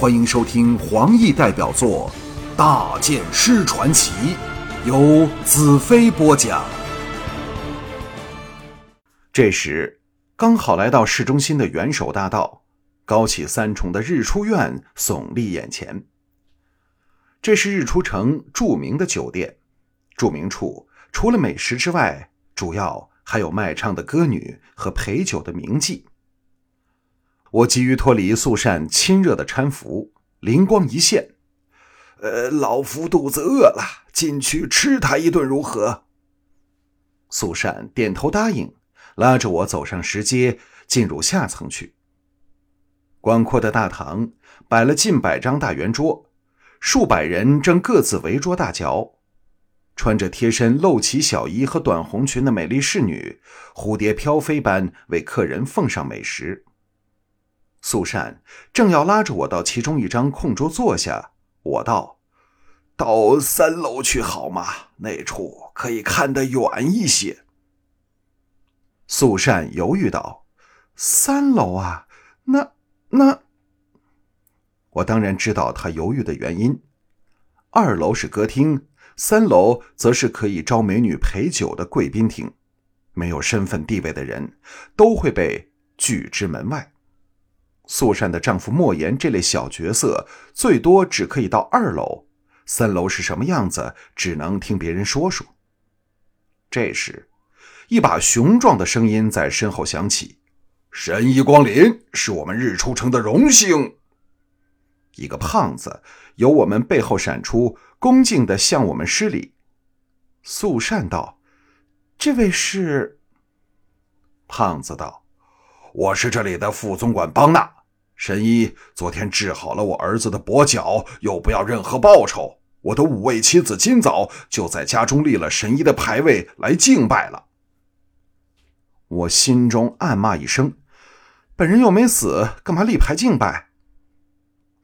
欢迎收听黄奕代表作《大剑师传奇》，由子飞播讲。这时，刚好来到市中心的元首大道，高起三重的日出院耸立眼前。这是日出城著名的酒店，著名处除了美食之外，主要还有卖唱的歌女和陪酒的名妓。我急于脱离素善亲热的搀扶，灵光一现，呃，老夫肚子饿了，进去吃他一顿如何？素善点头答应，拉着我走上石阶，进入下层去。广阔的大堂摆了近百张大圆桌，数百人正各自围桌大嚼。穿着贴身露脐小衣和短红裙的美丽侍女，蝴蝶飘飞般为客人奉上美食。素善正要拉着我到其中一张空桌坐下，我道：“到三楼去好吗？那处可以看得远一些。”素善犹豫道：“三楼啊，那那……”我当然知道他犹豫的原因。二楼是歌厅，三楼则是可以招美女陪酒的贵宾厅，没有身份地位的人都会被拒之门外。素善的丈夫莫言这类小角色，最多只可以到二楼，三楼是什么样子，只能听别人说说。这时，一把雄壮的声音在身后响起：“神医光临，是我们日出城的荣幸。”一个胖子由我们背后闪出，恭敬的向我们施礼。素善道：“这位是？”胖子道：“我是这里的副总管邦纳。”神医昨天治好了我儿子的跛脚，又不要任何报酬。我的五位妻子今早就在家中立了神医的牌位来敬拜了。我心中暗骂一声：“本人又没死，干嘛立牌敬拜？”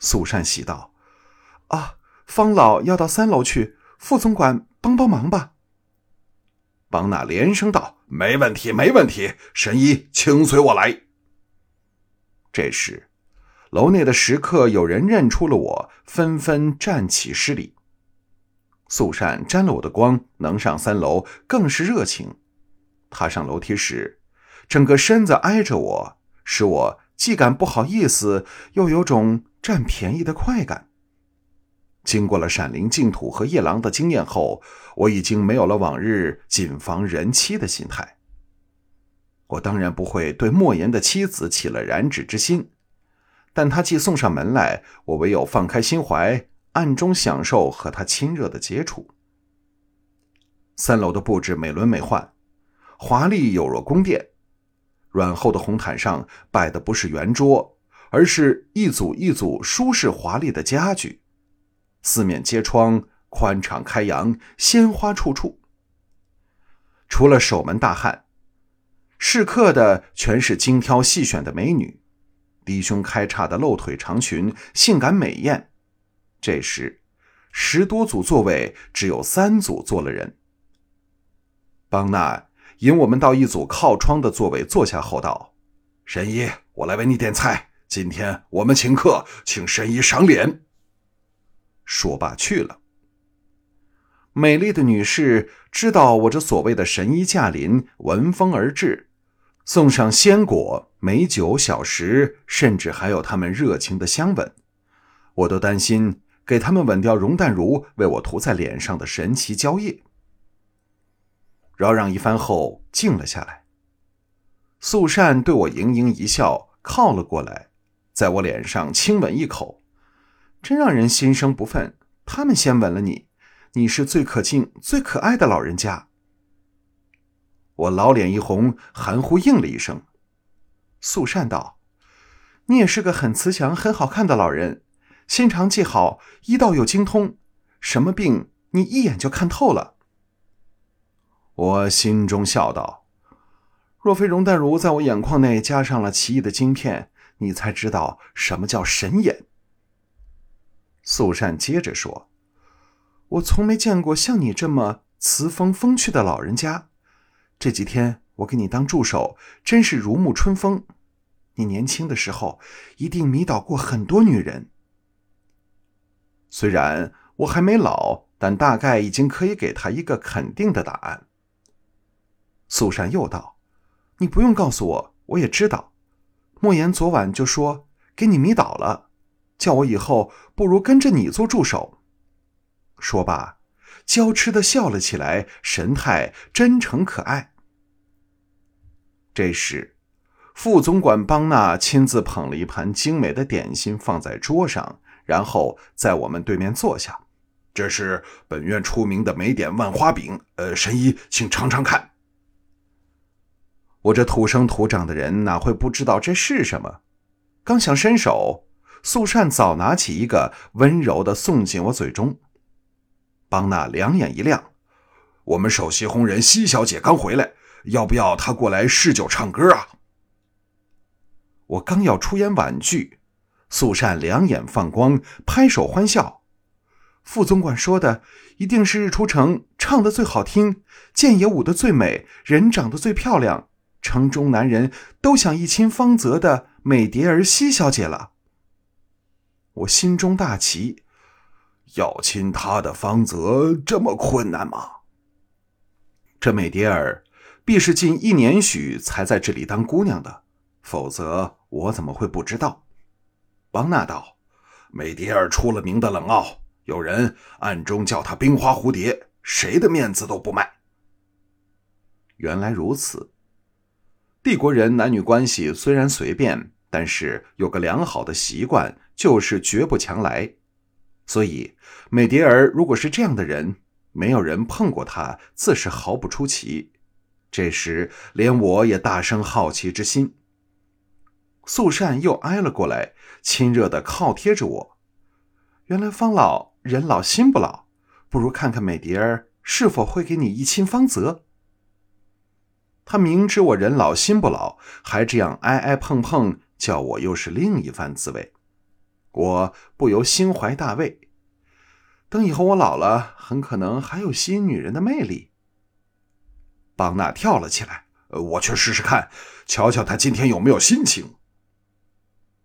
素善喜道：“啊，方老要到三楼去，副总管帮帮忙吧。”邦纳连声道：“没问题，没问题，神医请随我来。”这时。楼内的食客有人认出了我，纷纷站起施礼。素善沾了我的光，能上三楼，更是热情。踏上楼梯时，整个身子挨着我，使我既感不好意思，又有种占便宜的快感。经过了闪灵净土和夜郎的经验后，我已经没有了往日谨防人妻的心态。我当然不会对莫言的妻子起了染指之心。但他既送上门来，我唯有放开心怀，暗中享受和他亲热的接触。三楼的布置美轮美奂，华丽有若宫殿。软厚的红毯上摆的不是圆桌，而是一组一组舒适华丽的家具。四面皆窗宽敞开扬，鲜花处处。除了守门大汉，侍客的全是精挑细选的美女。低胸开叉的露腿长裙，性感美艳。这时，十多组座位只有三组坐了人。邦纳引我们到一组靠窗的座位坐下后道：“神医，我来为你点菜。今天我们请客，请神医赏脸。”说罢去了。美丽的女士知道我这所谓的神医驾临，闻风而至，送上鲜果。美酒、小食，甚至还有他们热情的香吻，我都担心给他们吻掉容淡如为我涂在脸上的神奇胶液。扰攘一番后，静了下来。素善对我盈盈一笑，靠了过来，在我脸上亲吻一口，真让人心生不忿。他们先吻了你，你是最可敬、最可爱的老人家。我老脸一红，含糊应了一声。素善道：“你也是个很慈祥、很好看的老人，心肠既好，医道又精通，什么病你一眼就看透了。”我心中笑道：“若非容淡如在我眼眶内加上了奇异的晶片，你才知道什么叫神眼。”素善接着说：“我从没见过像你这么慈风风趣的老人家，这几天我给你当助手，真是如沐春风。”你年轻的时候，一定迷倒过很多女人。虽然我还没老，但大概已经可以给他一个肯定的答案。苏珊又道：“你不用告诉我，我也知道。莫言昨晚就说给你迷倒了，叫我以后不如跟着你做助手。”说罢，娇痴的笑了起来，神态真诚可爱。这时。副总管邦纳亲自捧了一盘精美的点心放在桌上，然后在我们对面坐下。这是本院出名的美点万花饼，呃，神医请尝尝看。我这土生土长的人哪会不知道这是什么？刚想伸手，素善早拿起一个，温柔的送进我嘴中。邦纳两眼一亮：“我们首席红人西小姐刚回来，要不要她过来试酒唱歌啊？”我刚要出言婉拒，素善两眼放光，拍手欢笑。副总管说的一定是日出城唱的最好听，剑也舞的最美，人长得最漂亮，城中男人都想一亲芳泽的美蝶儿西小姐了。我心中大奇，要亲她的芳泽这么困难吗？这美蝶儿必是近一年许才在这里当姑娘的。否则我怎么会不知道？邦纳道：“美蝶儿出了名的冷傲，有人暗中叫她冰花蝴蝶，谁的面子都不卖。”原来如此。帝国人男女关系虽然随便，但是有个良好的习惯，就是绝不强来。所以美蝶儿如果是这样的人，没有人碰过她，自是毫不出奇。这时连我也大生好奇之心。素善又挨了过来，亲热的靠贴着我。原来方老人老心不老，不如看看美蝶儿是否会给你一亲芳泽。他明知我人老心不老，还这样挨挨碰碰，叫我又是另一番滋味。我不由心怀大慰。等以后我老了，很可能还有吸引女人的魅力。邦纳跳了起来，我去试试看，瞧瞧他今天有没有心情。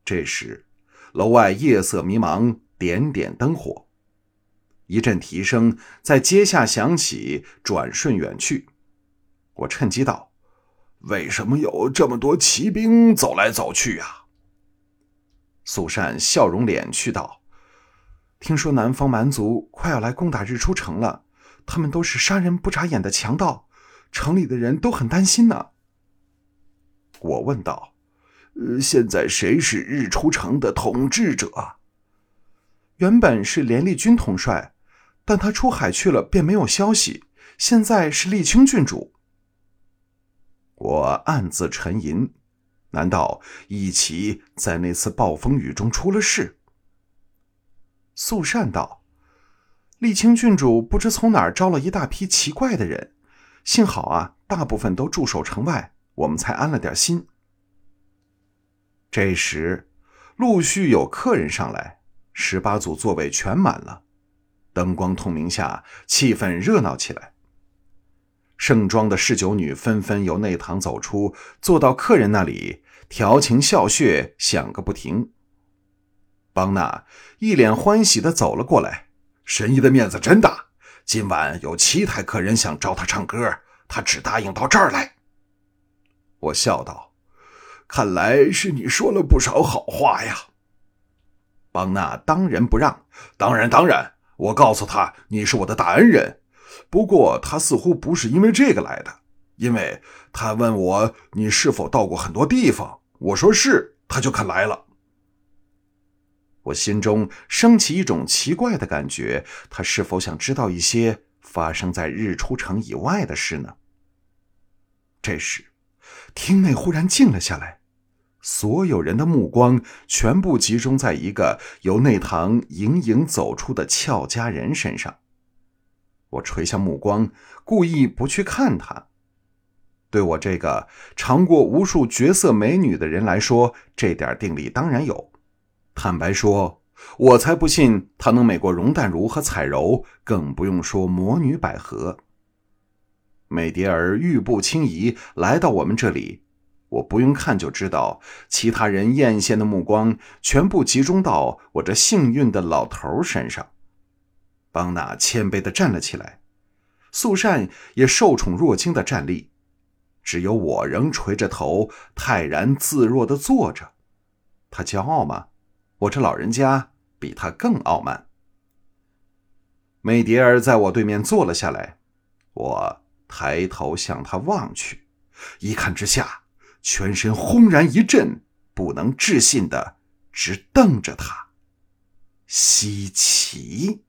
这时，楼外夜色迷茫，点点灯火。一阵啼声在阶下响起，转瞬远去。我趁机道：“为什么有这么多骑兵走来走去啊？”苏善笑容敛去道：“听说南方蛮族快要来攻打日出城了，他们都是杀人不眨眼的强盗，城里的人都很担心呢。”我问道。呃，现在谁是日出城的统治者？原本是连立军统帅，但他出海去了，便没有消息。现在是沥青郡主。我暗自沉吟，难道一齐在那次暴风雨中出了事？素善道：“沥青郡主不知从哪儿招了一大批奇怪的人，幸好啊，大部分都驻守城外，我们才安了点心。”这时，陆续有客人上来，十八组座位全满了，灯光通明下，气氛热闹起来。盛装的侍酒女纷纷由内堂走出，坐到客人那里，调情笑谑，响个不停。邦纳一脸欢喜的走了过来，神医的面子真大，今晚有七台客人想找他唱歌，他只答应到这儿来。我笑道。看来是你说了不少好话呀，邦纳当仁不让。当然，当然，我告诉他你是我的大恩人。不过他似乎不是因为这个来的，因为他问我你是否到过很多地方。我说是，他就肯来了。我心中升起一种奇怪的感觉，他是否想知道一些发生在日出城以外的事呢？这时，厅内忽然静了下来。所有人的目光全部集中在一个由内堂盈盈走出的俏佳人身上。我垂下目光，故意不去看她。对我这个尝过无数绝色美女的人来说，这点定力当然有。坦白说，我才不信她能美过容淡如和彩柔，更不用说魔女百合。美蝶儿玉步轻移来到我们这里。我不用看就知道，其他人艳羡的目光全部集中到我这幸运的老头身上，邦纳谦卑地站了起来，素善也受宠若惊地站立，只有我仍垂着头，泰然自若地坐着。他骄傲吗？我这老人家比他更傲慢。美迪尔在我对面坐了下来，我抬头向他望去，一看之下，全身轰然一震，不能置信的直瞪着他。稀奇。